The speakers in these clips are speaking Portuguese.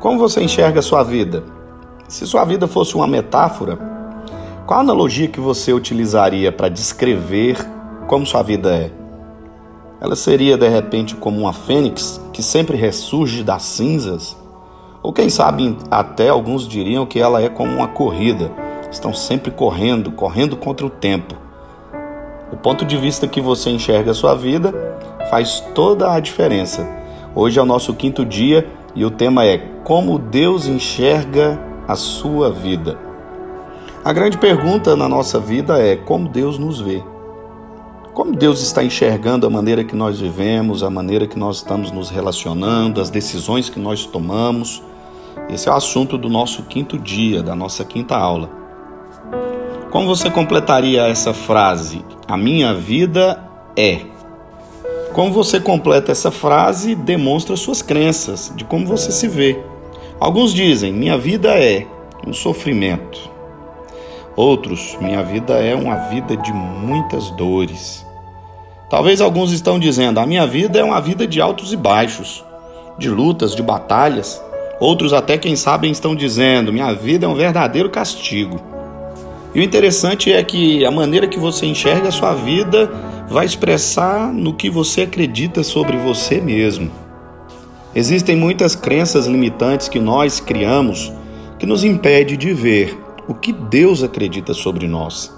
Como você enxerga a sua vida? Se sua vida fosse uma metáfora, qual analogia que você utilizaria para descrever como sua vida é? Ela seria de repente como uma fênix que sempre ressurge das cinzas? Ou quem sabe até alguns diriam que ela é como uma corrida, estão sempre correndo, correndo contra o tempo. O ponto de vista que você enxerga a sua vida faz toda a diferença. Hoje é o nosso quinto dia e o tema é Como Deus enxerga a sua vida. A grande pergunta na nossa vida é como Deus nos vê. Como Deus está enxergando a maneira que nós vivemos, a maneira que nós estamos nos relacionando, as decisões que nós tomamos. Esse é o assunto do nosso quinto dia, da nossa quinta aula. Como você completaria essa frase? A minha vida é. Como você completa essa frase, demonstra suas crenças, de como você se vê. Alguns dizem: minha vida é um sofrimento. Outros, minha vida é uma vida de muitas dores. Talvez alguns estão dizendo: a minha vida é uma vida de altos e baixos, de lutas, de batalhas. Outros, até quem sabem, estão dizendo: minha vida é um verdadeiro castigo. E o interessante é que a maneira que você enxerga a sua vida vai expressar no que você acredita sobre você mesmo. Existem muitas crenças limitantes que nós criamos que nos impede de ver o que Deus acredita sobre nós.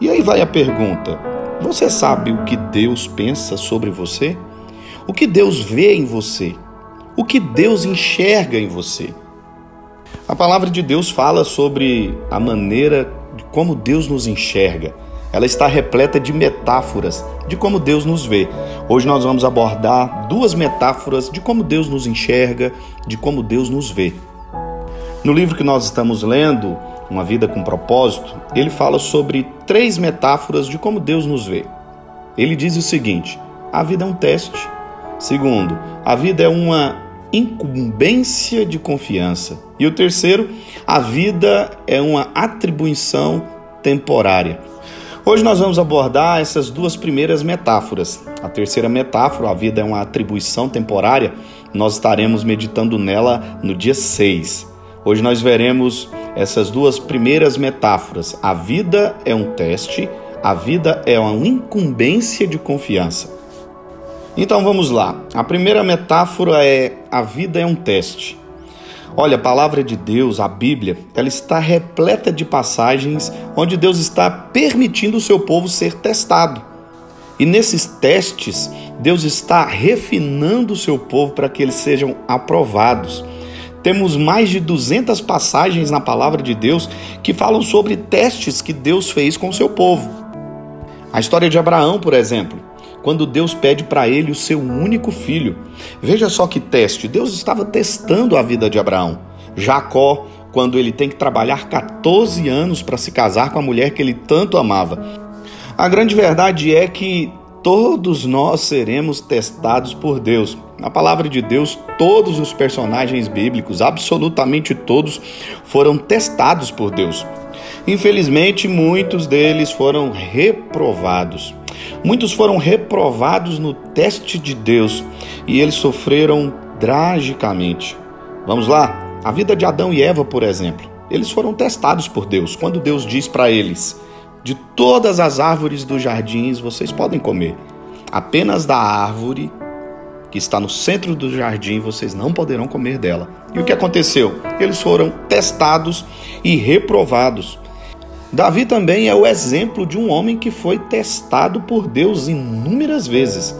E aí vai a pergunta: você sabe o que Deus pensa sobre você? O que Deus vê em você? O que Deus enxerga em você? A palavra de Deus fala sobre a maneira de como Deus nos enxerga. Ela está repleta de metáforas de como Deus nos vê. Hoje nós vamos abordar duas metáforas de como Deus nos enxerga, de como Deus nos vê. No livro que nós estamos lendo, Uma Vida com Propósito, ele fala sobre três metáforas de como Deus nos vê. Ele diz o seguinte: a vida é um teste. Segundo, a vida é uma incumbência de confiança. E o terceiro, a vida é uma atribuição temporária. Hoje nós vamos abordar essas duas primeiras metáforas. A terceira metáfora, a vida é uma atribuição temporária, nós estaremos meditando nela no dia 6. Hoje nós veremos essas duas primeiras metáforas. A vida é um teste, a vida é uma incumbência de confiança. Então vamos lá. A primeira metáfora é a vida é um teste. Olha, a palavra de Deus, a Bíblia, ela está repleta de passagens onde Deus está permitindo o seu povo ser testado. E nesses testes, Deus está refinando o seu povo para que eles sejam aprovados. Temos mais de 200 passagens na palavra de Deus que falam sobre testes que Deus fez com o seu povo. A história de Abraão, por exemplo, quando Deus pede para ele o seu único filho. Veja só que teste: Deus estava testando a vida de Abraão. Jacó, quando ele tem que trabalhar 14 anos para se casar com a mulher que ele tanto amava. A grande verdade é que todos nós seremos testados por Deus. Na palavra de Deus, todos os personagens bíblicos, absolutamente todos, foram testados por Deus. Infelizmente, muitos deles foram reprovados. Muitos foram reprovados no teste de Deus e eles sofreram tragicamente. Vamos lá? A vida de Adão e Eva, por exemplo, eles foram testados por Deus. Quando Deus diz para eles: De todas as árvores dos jardins vocês podem comer, apenas da árvore que está no centro do jardim vocês não poderão comer dela. E o que aconteceu? Eles foram testados e reprovados. Davi também é o exemplo de um homem que foi testado por Deus inúmeras vezes.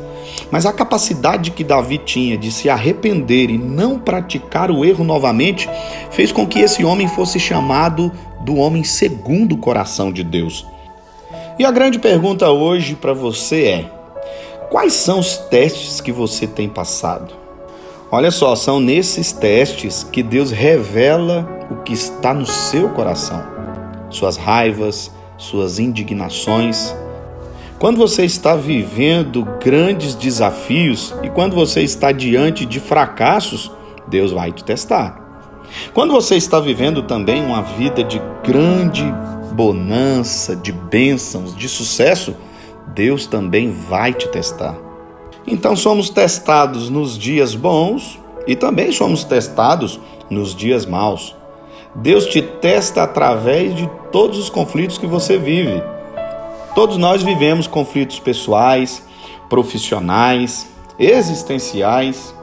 Mas a capacidade que Davi tinha de se arrepender e não praticar o erro novamente fez com que esse homem fosse chamado do homem segundo o coração de Deus. E a grande pergunta hoje para você é: quais são os testes que você tem passado? Olha só, são nesses testes que Deus revela o que está no seu coração suas raivas, suas indignações. Quando você está vivendo grandes desafios e quando você está diante de fracassos, Deus vai te testar. Quando você está vivendo também uma vida de grande bonança, de bênçãos, de sucesso, Deus também vai te testar. Então somos testados nos dias bons e também somos testados nos dias maus. Deus te testa através de todos os conflitos que você vive. Todos nós vivemos conflitos pessoais, profissionais, existenciais.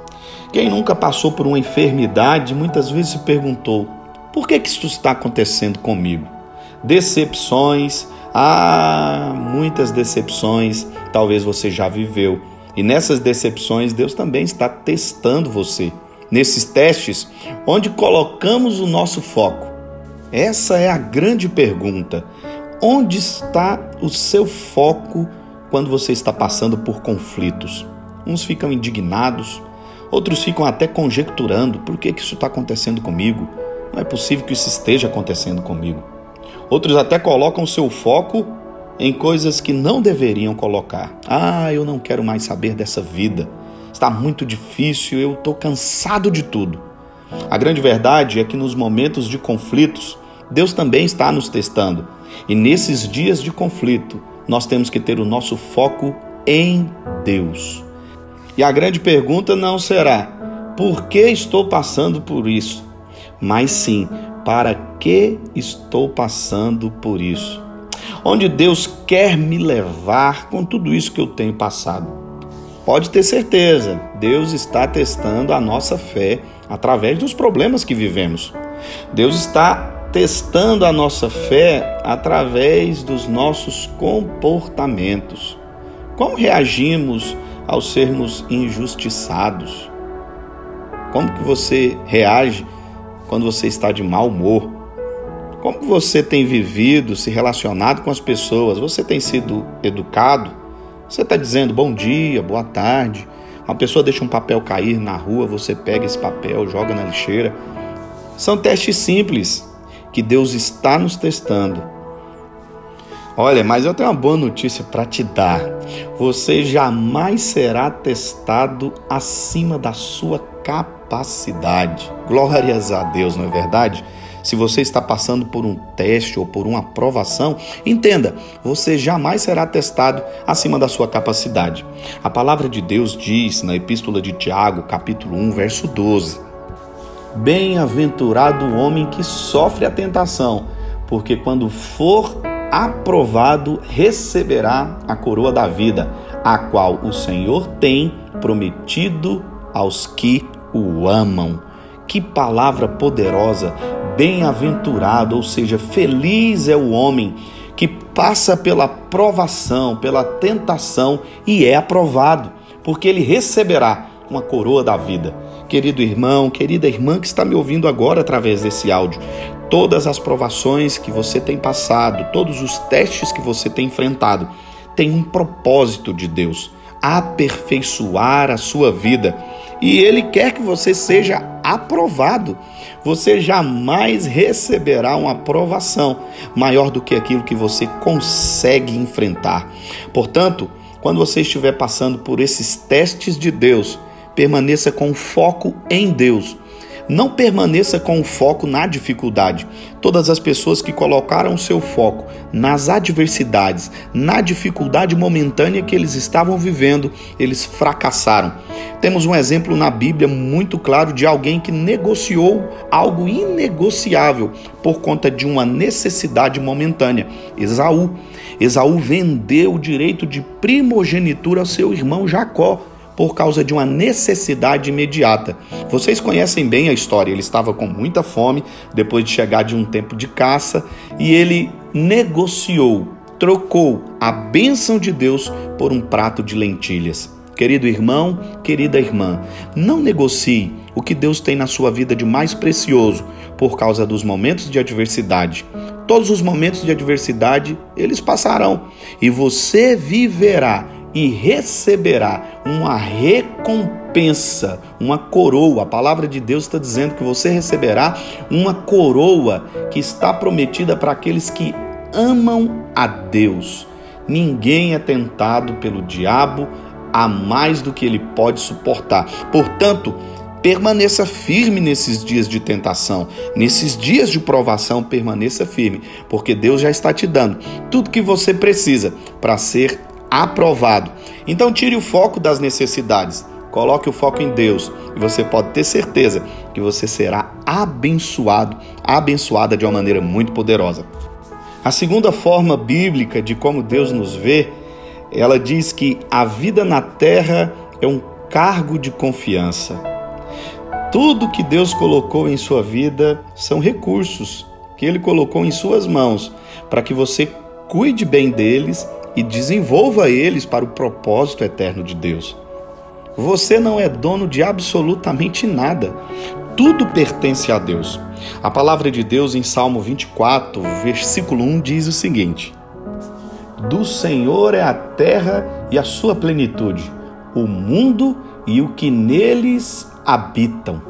Quem nunca passou por uma enfermidade muitas vezes se perguntou: por que, que isso está acontecendo comigo? Decepções, ah, muitas decepções talvez você já viveu. E nessas decepções, Deus também está testando você. Nesses testes, onde colocamos o nosso foco? Essa é a grande pergunta. Onde está o seu foco quando você está passando por conflitos? Uns ficam indignados, outros ficam até conjecturando: por que, isso está acontecendo comigo? Não é possível que isso esteja acontecendo comigo. Outros até colocam seu foco em coisas que não deveriam colocar. Ah, eu não quero mais saber dessa vida. Está muito difícil, eu estou cansado de tudo. A grande verdade é que nos momentos de conflitos, Deus também está nos testando. E nesses dias de conflito, nós temos que ter o nosso foco em Deus. E a grande pergunta não será: por que estou passando por isso? Mas sim, para que estou passando por isso? Onde Deus quer me levar com tudo isso que eu tenho passado? Pode ter certeza, Deus está testando a nossa fé através dos problemas que vivemos. Deus está testando a nossa fé através dos nossos comportamentos. Como reagimos ao sermos injustiçados? Como que você reage quando você está de mau humor? Como você tem vivido, se relacionado com as pessoas? Você tem sido educado? Você está dizendo bom dia, boa tarde? Uma pessoa deixa um papel cair na rua, você pega esse papel, joga na lixeira. São testes simples que Deus está nos testando. Olha, mas eu tenho uma boa notícia para te dar. Você jamais será testado acima da sua capacidade. Glórias a Deus, não é verdade? Se você está passando por um teste ou por uma aprovação, entenda, você jamais será testado acima da sua capacidade. A palavra de Deus diz na Epístola de Tiago, capítulo 1, verso 12: Bem-aventurado o homem que sofre a tentação, porque quando for aprovado, receberá a coroa da vida, a qual o Senhor tem prometido aos que o amam. Que palavra poderosa! Bem-aventurado, ou seja, feliz é o homem que passa pela provação, pela tentação e é aprovado, porque ele receberá uma coroa da vida. Querido irmão, querida irmã que está me ouvindo agora através desse áudio, todas as provações que você tem passado, todos os testes que você tem enfrentado, tem um propósito de Deus aperfeiçoar a sua vida. E Ele quer que você seja aprovado. Você jamais receberá uma aprovação maior do que aquilo que você consegue enfrentar. Portanto, quando você estiver passando por esses testes de Deus, permaneça com foco em Deus não permaneça com o foco na dificuldade. Todas as pessoas que colocaram seu foco nas adversidades, na dificuldade momentânea que eles estavam vivendo, eles fracassaram. Temos um exemplo na Bíblia muito claro de alguém que negociou algo inegociável por conta de uma necessidade momentânea. Esaú. Esaú vendeu o direito de primogenitura ao seu irmão Jacó por causa de uma necessidade imediata. Vocês conhecem bem a história. Ele estava com muita fome depois de chegar de um tempo de caça e ele negociou, trocou a bênção de Deus por um prato de lentilhas. Querido irmão, querida irmã, não negocie o que Deus tem na sua vida de mais precioso por causa dos momentos de adversidade. Todos os momentos de adversidade, eles passarão e você viverá e receberá uma recompensa, uma coroa. A palavra de Deus está dizendo que você receberá uma coroa que está prometida para aqueles que amam a Deus. Ninguém é tentado pelo diabo a mais do que ele pode suportar. Portanto, Permaneça firme nesses dias de tentação, nesses dias de provação, permaneça firme, porque Deus já está te dando tudo que você precisa para ser aprovado. Então tire o foco das necessidades, Coloque o foco em Deus e você pode ter certeza que você será abençoado, abençoada de uma maneira muito poderosa. A segunda forma bíblica de como Deus nos vê, ela diz que a vida na terra é um cargo de confiança. Tudo que Deus colocou em sua vida são recursos que Ele colocou em suas mãos para que você cuide bem deles e desenvolva eles para o propósito eterno de Deus. Você não é dono de absolutamente nada. Tudo pertence a Deus. A palavra de Deus em Salmo 24, versículo 1 diz o seguinte: Do Senhor é a terra e a sua plenitude, o mundo e o que neles habitam.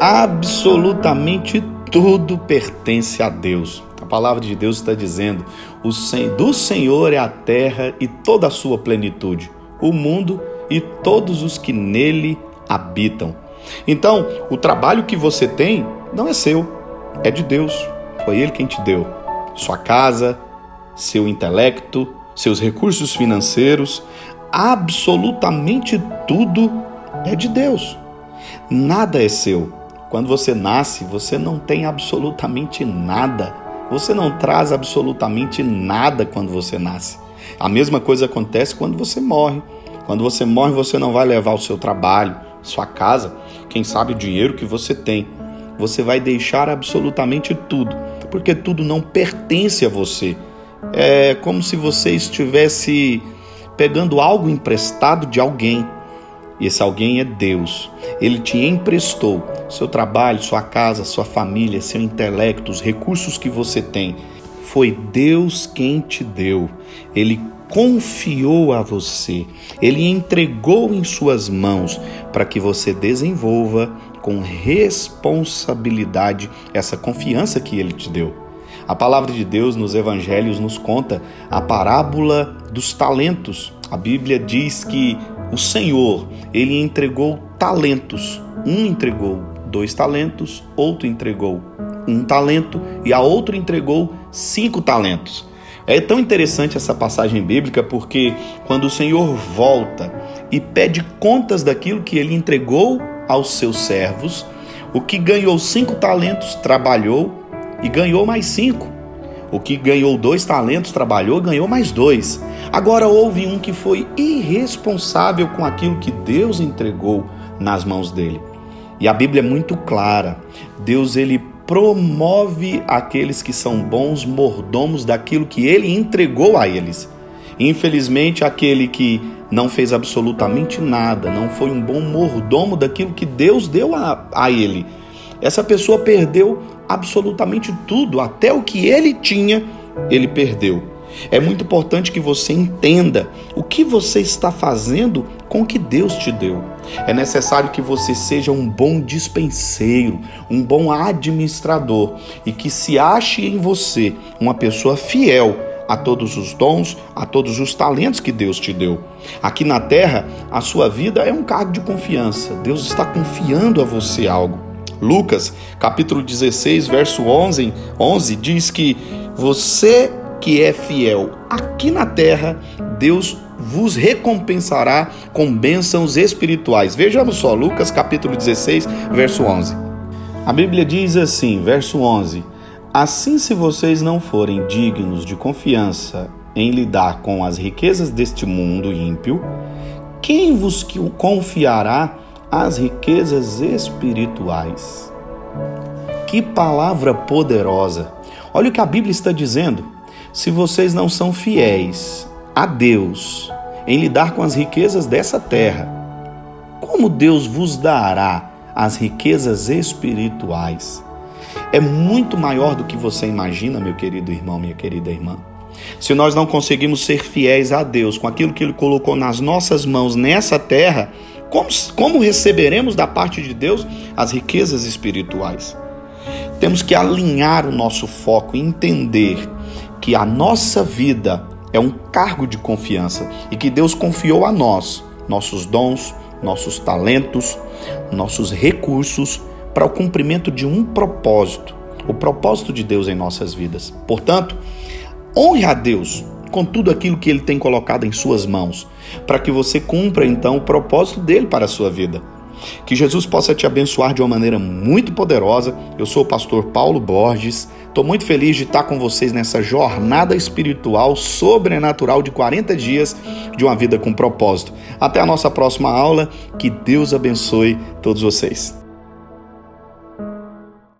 Absolutamente tudo pertence a Deus. A palavra de Deus está dizendo: do Senhor é a terra e toda a sua plenitude, o mundo e todos os que nele habitam. Então, o trabalho que você tem não é seu, é de Deus. Foi Ele quem te deu. Sua casa, seu intelecto, seus recursos financeiros, absolutamente tudo é de Deus. Nada é seu. Quando você nasce, você não tem absolutamente nada. Você não traz absolutamente nada quando você nasce. A mesma coisa acontece quando você morre. Quando você morre, você não vai levar o seu trabalho, sua casa, quem sabe o dinheiro que você tem. Você vai deixar absolutamente tudo, porque tudo não pertence a você. É como se você estivesse pegando algo emprestado de alguém. E esse alguém é Deus. Ele te emprestou seu trabalho, sua casa, sua família, seu intelecto, os recursos que você tem. Foi Deus quem te deu. Ele confiou a você, ele entregou em suas mãos para que você desenvolva com responsabilidade essa confiança que ele te deu. A palavra de Deus nos evangelhos nos conta a parábola dos talentos. A Bíblia diz que o Senhor, ele entregou talentos. Um entregou dois talentos, outro entregou um talento e a outro entregou cinco talentos. É tão interessante essa passagem bíblica porque quando o Senhor volta e pede contas daquilo que ele entregou aos seus servos, o que ganhou cinco talentos trabalhou e ganhou mais cinco. O que ganhou dois talentos trabalhou ganhou mais dois. Agora houve um que foi irresponsável com aquilo que Deus entregou nas mãos dele. E a Bíblia é muito clara. Deus ele promove aqueles que são bons mordomos daquilo que ele entregou a eles. Infelizmente, aquele que não fez absolutamente nada, não foi um bom mordomo daquilo que Deus deu a, a ele, essa pessoa perdeu absolutamente tudo, até o que ele tinha, ele perdeu. É muito importante que você entenda o que você está fazendo com o que Deus te deu. É necessário que você seja um bom dispenseiro, um bom administrador e que se ache em você uma pessoa fiel a todos os dons, a todos os talentos que Deus te deu. Aqui na terra, a sua vida é um cargo de confiança. Deus está confiando a você algo. Lucas, capítulo 16, verso 11, 11 diz que você que é fiel aqui na terra, Deus vos recompensará com bênçãos espirituais. Vejamos só, Lucas capítulo 16, verso 11. A Bíblia diz assim, verso 11: Assim, se vocês não forem dignos de confiança em lidar com as riquezas deste mundo ímpio, quem vos confiará as riquezas espirituais? Que palavra poderosa! Olha o que a Bíblia está dizendo. Se vocês não são fiéis a Deus em lidar com as riquezas dessa terra, como Deus vos dará as riquezas espirituais? É muito maior do que você imagina, meu querido irmão, minha querida irmã. Se nós não conseguimos ser fiéis a Deus com aquilo que Ele colocou nas nossas mãos nessa terra, como, como receberemos da parte de Deus as riquezas espirituais? Temos que alinhar o nosso foco e entender que a nossa vida é um cargo de confiança e que Deus confiou a nós nossos dons, nossos talentos, nossos recursos para o cumprimento de um propósito, o propósito de Deus em nossas vidas. Portanto, honre a Deus com tudo aquilo que Ele tem colocado em Suas mãos para que você cumpra então o propósito dele para a sua vida. Que Jesus possa te abençoar de uma maneira muito poderosa. Eu sou o pastor Paulo Borges. Estou muito feliz de estar com vocês nessa jornada espiritual sobrenatural de 40 dias de uma vida com propósito. Até a nossa próxima aula. Que Deus abençoe todos vocês.